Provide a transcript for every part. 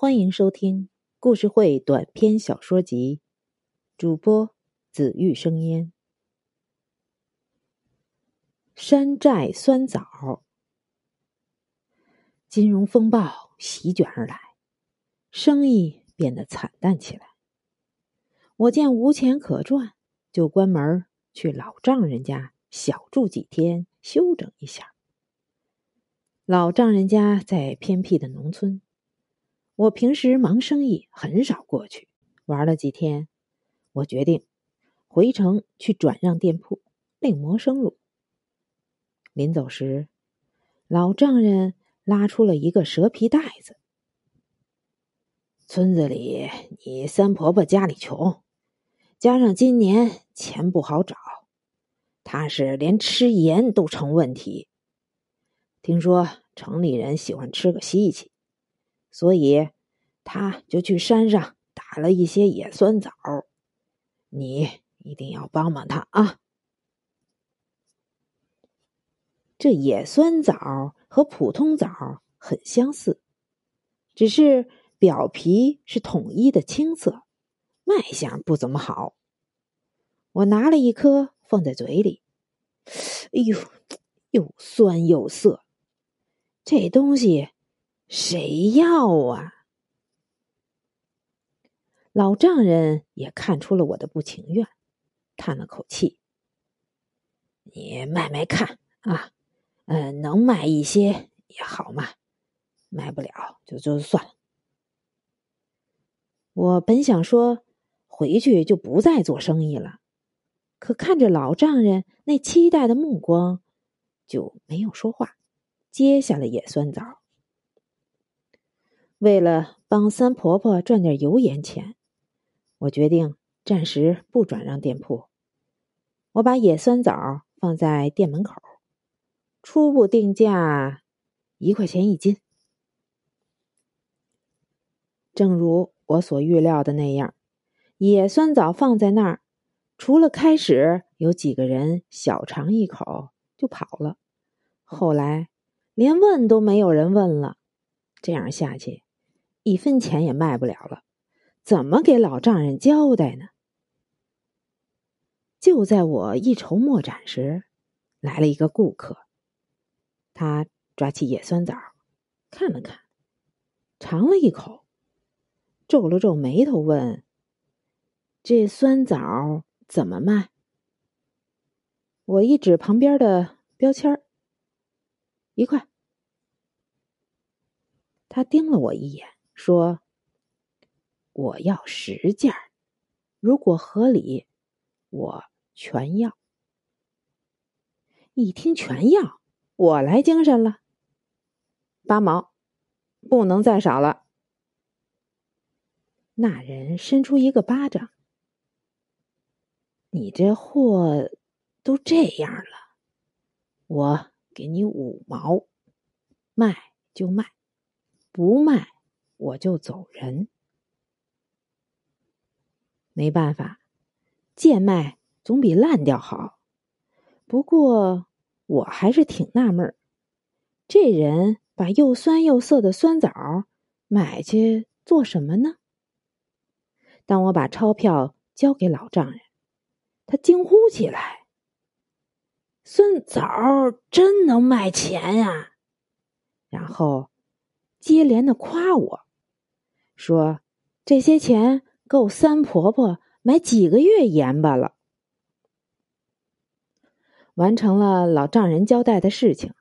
欢迎收听故事会短篇小说集，主播紫玉生烟。山寨酸枣，金融风暴席卷而来，生意变得惨淡起来。我见无钱可赚，就关门去老丈人家小住几天，休整一下。老丈人家在偏僻的农村。我平时忙生意，很少过去玩了几天。我决定回城去转让店铺，另谋生路。临走时，老丈人拉出了一个蛇皮袋子。村子里，你三婆婆家里穷，加上今年钱不好找，她是连吃盐都成问题。听说城里人喜欢吃个稀奇。所以，他就去山上打了一些野酸枣，你一定要帮帮他啊！这野酸枣和普通枣很相似，只是表皮是统一的青色，卖相不怎么好。我拿了一颗放在嘴里，哎呦，又酸又涩，这东西。谁要啊？老丈人也看出了我的不情愿，叹了口气：“你卖卖看啊，嗯，能卖一些也好嘛，卖不了就就算了。”我本想说回去就不再做生意了，可看着老丈人那期待的目光，就没有说话，接下了野酸枣。为了帮三婆婆赚点油盐钱，我决定暂时不转让店铺。我把野酸枣放在店门口，初步定价一块钱一斤。正如我所预料的那样，野酸枣放在那儿，除了开始有几个人小尝一口就跑了，后来连问都没有人问了。这样下去。一分钱也卖不了了，怎么给老丈人交代呢？就在我一筹莫展时，来了一个顾客。他抓起野酸枣，看了看，尝了一口，皱了皱眉头，问：“这酸枣怎么卖？”我一指旁边的标签一块。他盯了我一眼。说：“我要十件如果合理，我全要。”一听全要，我来精神了。八毛，不能再少了。那人伸出一个巴掌：“你这货都这样了，我给你五毛，卖就卖，不卖。”我就走人，没办法，贱卖总比烂掉好。不过我还是挺纳闷，这人把又酸又涩的酸枣买去做什么呢？当我把钞票交给老丈人，他惊呼起来：“酸枣真能卖钱呀！”然后接连的夸我。说：“这些钱够三婆婆买几个月盐巴了。”完成了老丈人交代的事情，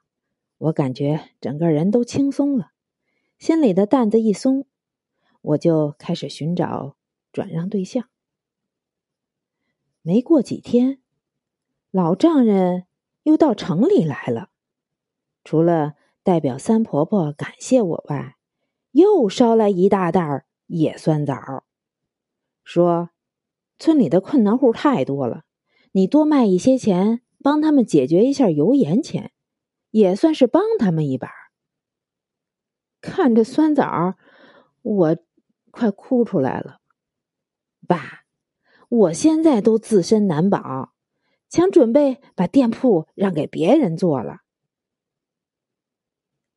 我感觉整个人都轻松了，心里的担子一松，我就开始寻找转让对象。没过几天，老丈人又到城里来了，除了代表三婆婆感谢我外，又捎来一大袋野酸枣，说：“村里的困难户太多了，你多卖一些钱，帮他们解决一下油盐钱，也算是帮他们一把。”看着酸枣，我快哭出来了。爸，我现在都自身难保，想准备把店铺让给别人做了。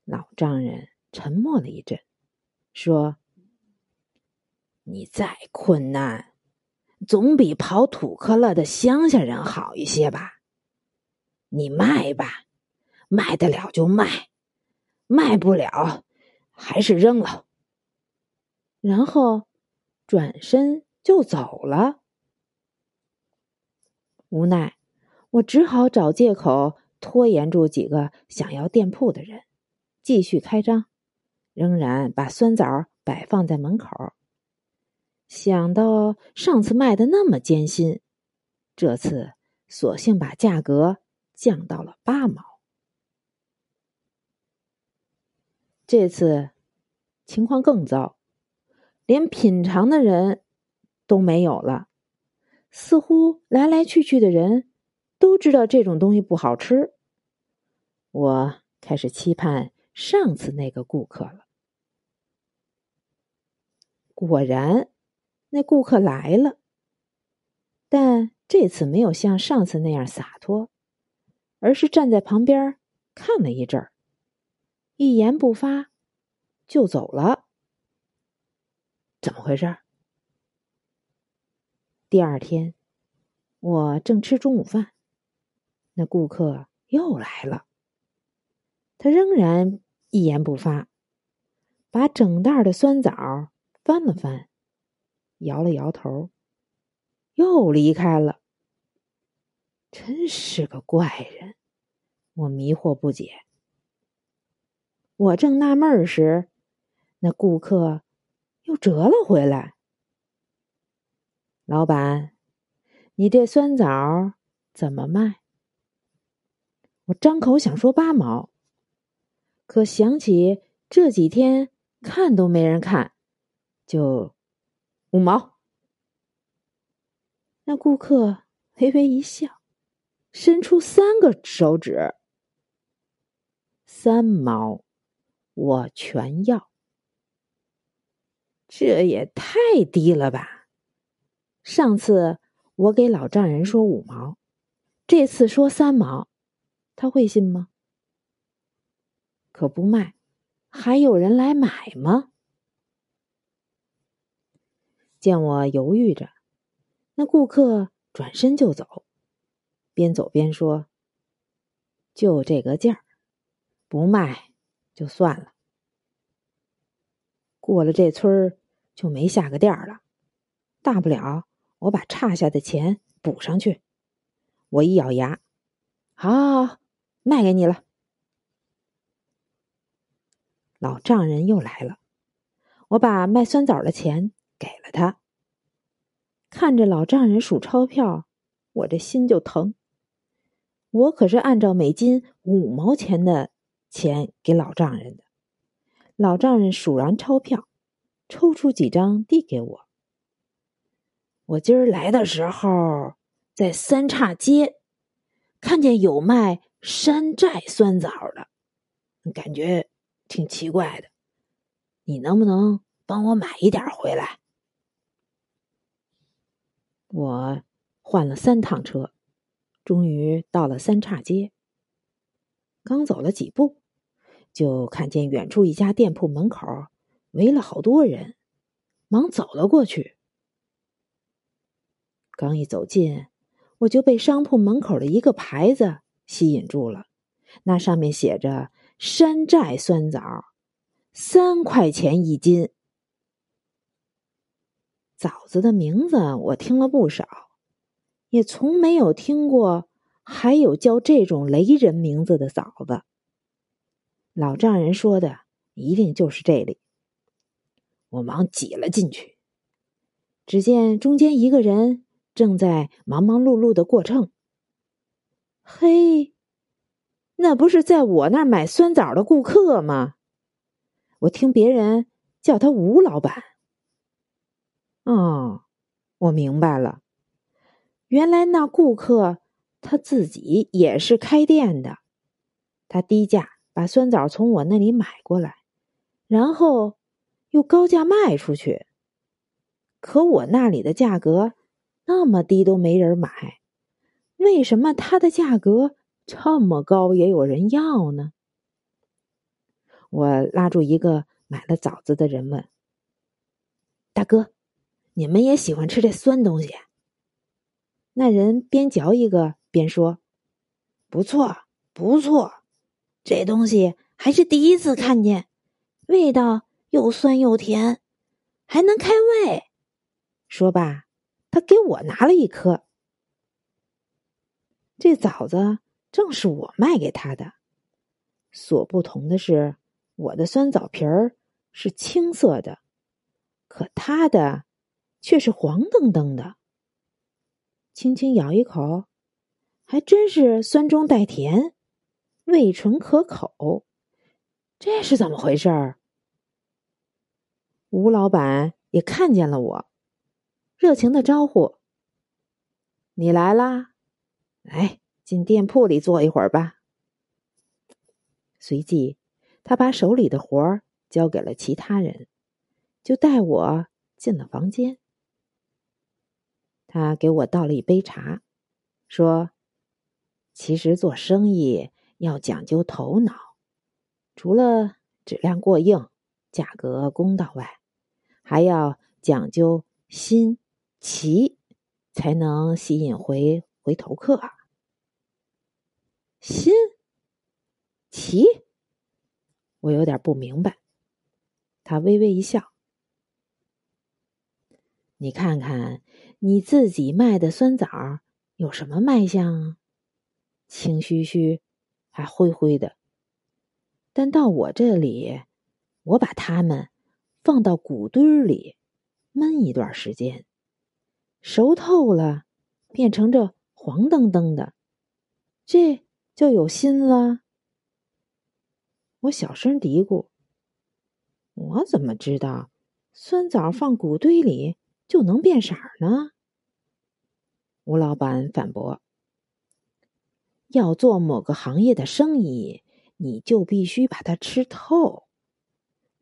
老丈人沉默了一阵。说：“你再困难，总比跑土坷勒的乡下人好一些吧？你卖吧，卖得了就卖，卖不了还是扔了。然后转身就走了。无奈，我只好找借口拖延住几个想要店铺的人，继续开张，仍然把酸枣摆放在门口。想到上次卖的那么艰辛，这次索性把价格降到了八毛。这次情况更糟，连品尝的人都没有了。似乎来来去去的人都知道这种东西不好吃。我开始期盼上次那个顾客了。果然。那顾客来了，但这次没有像上次那样洒脱，而是站在旁边看了一阵儿，一言不发就走了。怎么回事？第二天，我正吃中午饭，那顾客又来了，他仍然一言不发，把整袋的酸枣翻了翻。摇了摇头，又离开了。真是个怪人，我迷惑不解。我正纳闷时，那顾客又折了回来。老板，你这酸枣怎么卖？我张口想说八毛，可想起这几天看都没人看，就。五毛，那顾客微微一笑，伸出三个手指。三毛，我全要。这也太低了吧！上次我给老丈人说五毛，这次说三毛，他会信吗？可不卖，还有人来买吗？见我犹豫着，那顾客转身就走，边走边说：“就这个价儿，不卖就算了。过了这村儿就没下个店了，大不了我把差下的钱补上去。”我一咬牙：“好，好，好，卖给你了。”老丈人又来了，我把卖酸枣的钱。给了他，看着老丈人数钞票，我这心就疼。我可是按照每斤五毛钱的钱给老丈人的。老丈人数完钞票，抽出几张递给我。我今儿来的时候，在三岔街看见有卖山寨酸枣的，感觉挺奇怪的。你能不能帮我买一点回来？我换了三趟车，终于到了三岔街。刚走了几步，就看见远处一家店铺门口围了好多人，忙走了过去。刚一走近，我就被商铺门口的一个牌子吸引住了，那上面写着“山寨酸枣，三块钱一斤”。枣子的名字我听了不少，也从没有听过还有叫这种雷人名字的枣子。老丈人说的一定就是这里。我忙挤了进去，只见中间一个人正在忙忙碌碌的过秤。嘿，那不是在我那儿买酸枣的顾客吗？我听别人叫他吴老板。哦，我明白了，原来那顾客他自己也是开店的，他低价把酸枣从我那里买过来，然后又高价卖出去。可我那里的价格那么低都没人买，为什么他的价格这么高也有人要呢？我拉住一个买了枣子的人问：“大哥。”你们也喜欢吃这酸东西？那人边嚼一个边说：“不错，不错，这东西还是第一次看见，味道又酸又甜，还能开胃。”说罢，他给我拿了一颗。这枣子正是我卖给他的，所不同的是，我的酸枣皮儿是青色的，可他的却是黄澄澄的。轻轻咬一口，还真是酸中带甜，味醇可口。这是怎么回事儿？吴老板也看见了我，热情的招呼：“你来啦！”来，进店铺里坐一会儿吧。随即，他把手里的活儿交给了其他人，就带我进了房间。他给我倒了一杯茶，说：“其实做生意要讲究头脑，除了质量过硬、价格公道外，还要讲究心齐，才能吸引回。”回头客，心齐，我有点不明白。他微微一笑：“你看看你自己卖的酸枣有什么卖相？青须须，还灰灰的。但到我这里，我把它们放到谷堆里闷一段时间，熟透了，变成这。”黄澄澄的，这就有心了。我小声嘀咕：“我怎么知道酸枣放谷堆里就能变色呢？”吴老板反驳：“要做某个行业的生意，你就必须把它吃透。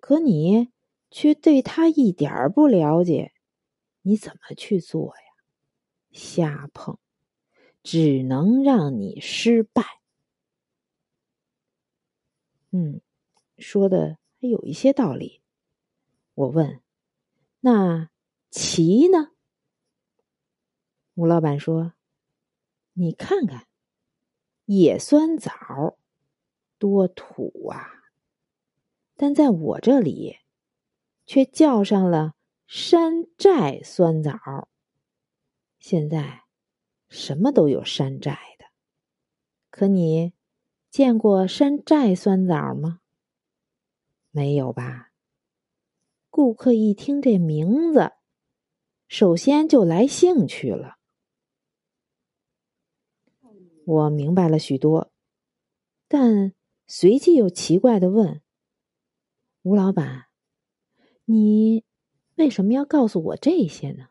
可你却对它一点儿不了解，你怎么去做呀？瞎碰！”只能让你失败。嗯，说的还有一些道理。我问：“那棋呢？”吴老板说：“你看看，野酸枣多土啊！但在我这里，却叫上了山寨酸枣。现在。”什么都有山寨的，可你见过山寨酸枣吗？没有吧？顾客一听这名字，首先就来兴趣了。我明白了许多，但随即又奇怪的问：“吴老板，你为什么要告诉我这些呢？”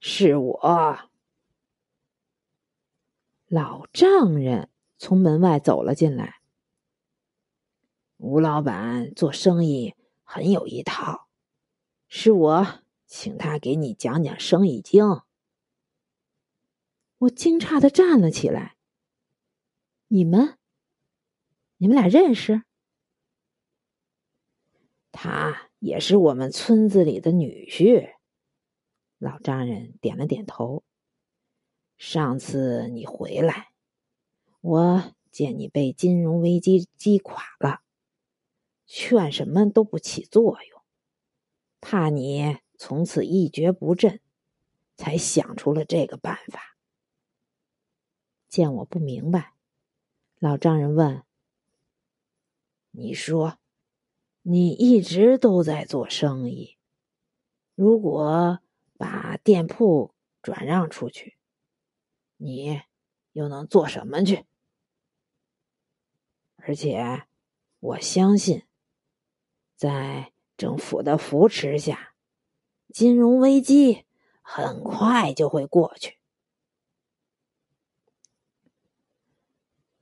是我，老丈人从门外走了进来。吴老板做生意很有一套，是我请他给你讲讲生意经。我惊诧的站了起来。你们，你们俩认识？他也是我们村子里的女婿。老丈人点了点头。上次你回来，我见你被金融危机击垮了，劝什么都不起作用，怕你从此一蹶不振，才想出了这个办法。见我不明白，老丈人问：“你说，你一直都在做生意，如果……”把店铺转让出去，你又能做什么去？而且我相信，在政府的扶持下，金融危机很快就会过去。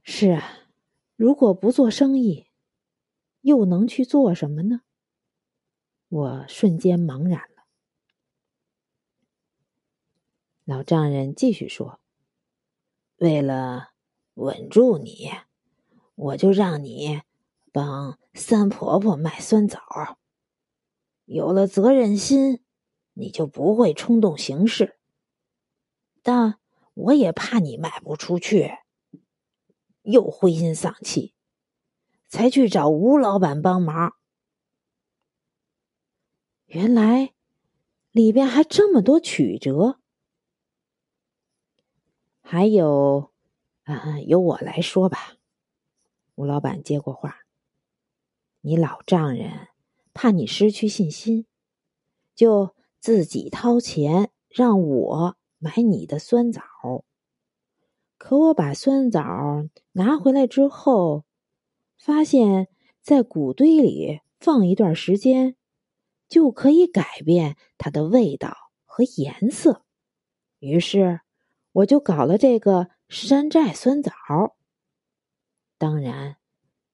是啊，如果不做生意，又能去做什么呢？我瞬间茫然了。老丈人继续说：“为了稳住你，我就让你帮三婆婆卖酸枣。有了责任心，你就不会冲动行事。但我也怕你卖不出去，又灰心丧气，才去找吴老板帮忙。原来里边还这么多曲折，还有，啊，由我来说吧。吴老板接过话：“你老丈人怕你失去信心，就自己掏钱让我买你的酸枣。可我把酸枣拿回来之后，发现，在谷堆里放一段时间。”就可以改变它的味道和颜色，于是我就搞了这个山寨酸枣。当然，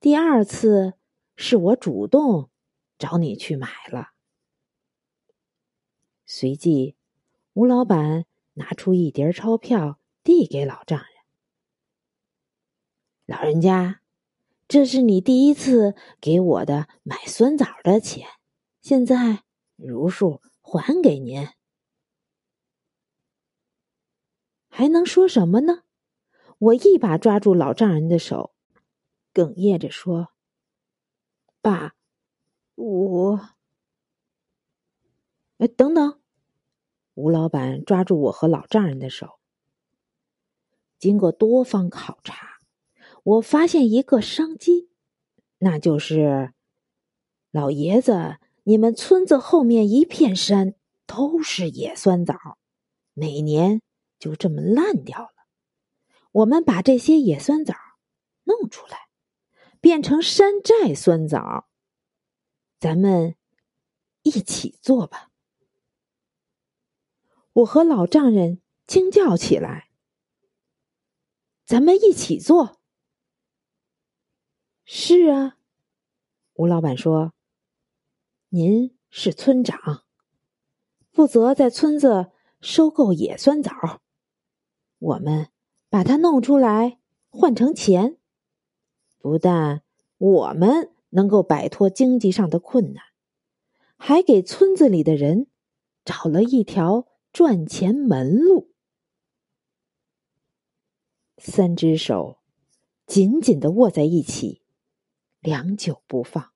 第二次是我主动找你去买了。随即，吴老板拿出一叠钞票递给老丈人：“老人家，这是你第一次给我的买酸枣的钱。”现在如数还给您，还能说什么呢？我一把抓住老丈人的手，哽咽着说：“爸，我……哎，等等！”吴老板抓住我和老丈人的手。经过多方考察，我发现一个商机，那就是老爷子。你们村子后面一片山都是野酸枣，每年就这么烂掉了。我们把这些野酸枣弄出来，变成山寨酸枣，咱们一起做吧。我和老丈人惊叫起来：“咱们一起做！”是啊，吴老板说。您是村长，负责在村子收购野酸枣。我们把它弄出来换成钱，不但我们能够摆脱经济上的困难，还给村子里的人找了一条赚钱门路。三只手紧紧的握在一起，良久不放。